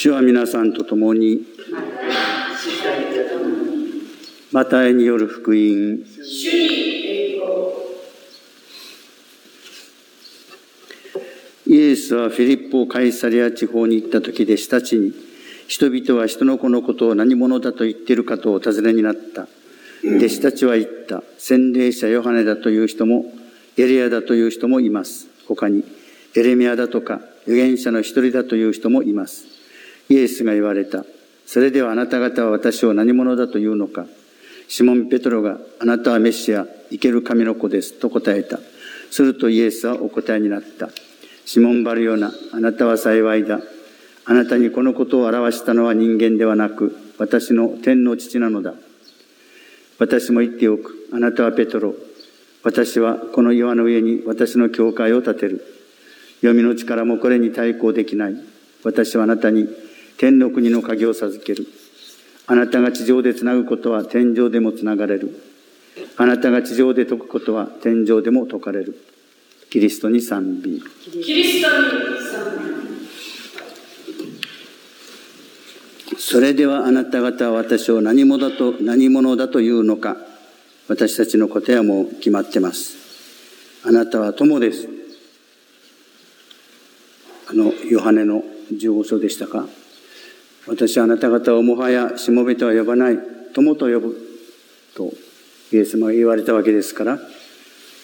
主は皆さんと共に、マタイによる福音。イエスはフィリッポ・カイサリア地方に行った時弟子たちに、人々は人の子のことを何者だと言っているかとお尋ねになった。弟子たちは言った。洗礼者ヨハネだという人も、エリアだという人もいます。他に、エレミアだとか、預言者の一人だという人もいます。イエスが言われた。それではあなた方は私を何者だというのか。シモン・ペトロが、あなたはメシア、生ける神の子です、と答えた。するとイエスはお答えになった。シモン・バルヨナ、あなたは幸いだ。あなたにこのことを表したのは人間ではなく、私の天の父なのだ。私も言っておく。あなたはペトロ。私はこの岩の上に私の教会を建てる。読みの力もこれに対抗できない。私はあなたに天の国の鍵を授ける。あなたが地上でつなぐことは天上でもつながれる。あなたが地上で解くことは天上でも解かれる。キリストに賛美。キリストに賛美。それではあなた方は私を何者だと、何者だというのか。私たちの答えはもう決まってます。あなたは友です。あの、ヨハネの15章でしたか。私はあなた方をもはやしもべとは呼ばない、友と呼ぶ。と、イエス様が言われたわけですから、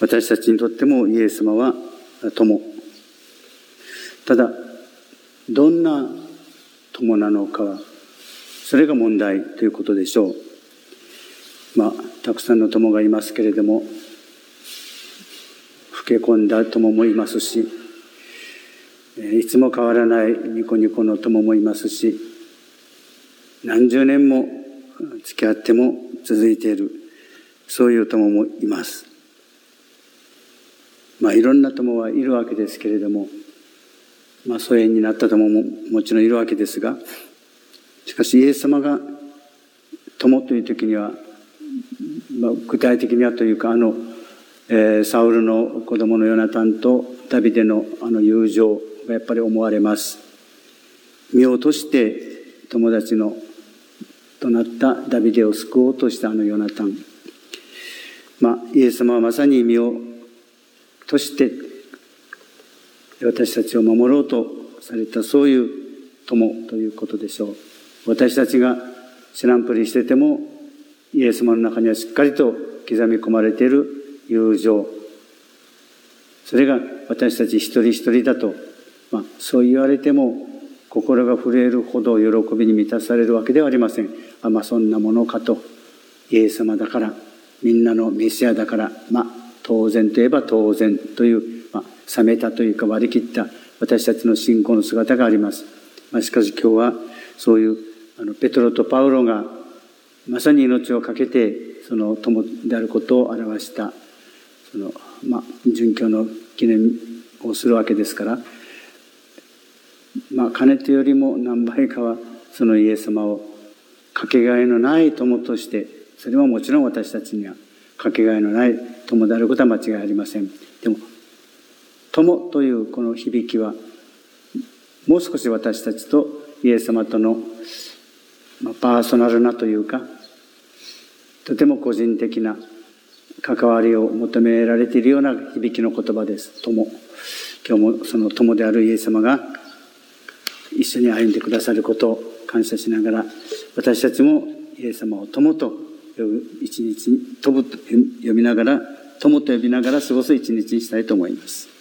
私たちにとってもイエス様は友。ただ、どんな友なのか、それが問題ということでしょう。まあ、たくさんの友がいますけれども、老け込んだ友もいますし、いつも変わらないニコニコの友もいますし、何十年も付き合っても続いている、そういう友もいます。まあ、いろんな友はいるわけですけれども、まあ、疎遠になった友ももちろんいるわけですが、しかしイエス様が友という時には、まあ、具体的にはというか、あの、えー、サウルの子供のヨナタンとダビデのあの友情がやっぱり思われます。身を落として友達のとなったダビデを救おうとしたあのヨナタン。まあ、イエス様はまさに身をとして私たちを守ろうとされたそういう友ということでしょう。私たちが知らんぷりしててもイエス様の中にはしっかりと刻み込まれている友情。それが私たち一人一人だと、まあ、そう言われても心が震えるほど喜びに満たされるわけではありません。あ、まあそんなものかと。イエス様だから、みんなのメシアだから、まあ当然といえば当然という、まあ、冷めたというか割り切った私たちの信仰の姿があります。まあ、しかし今日はそういうあのペトロとパウロがまさに命を懸けてその友であることを表したその、まあ、殉教の記念をするわけですから、まあ、かねてよりも何倍かはそのイエス様をかけがえのない友としてそれはもちろん私たちにはかけがえのない友であることは間違いありません。でも友というこの響きはもう少し私たちとイエス様との、まあ、パーソナルなというかとても個人的な関わりを求められているような響きの言葉です。友。今日もその友であるイエス様が一緒に歩んでくださることを感謝しながら私たちもイエス様を友と呼ぶ一日に飛ぶと読みながら友と呼びながら過ごす一日にしたいと思います。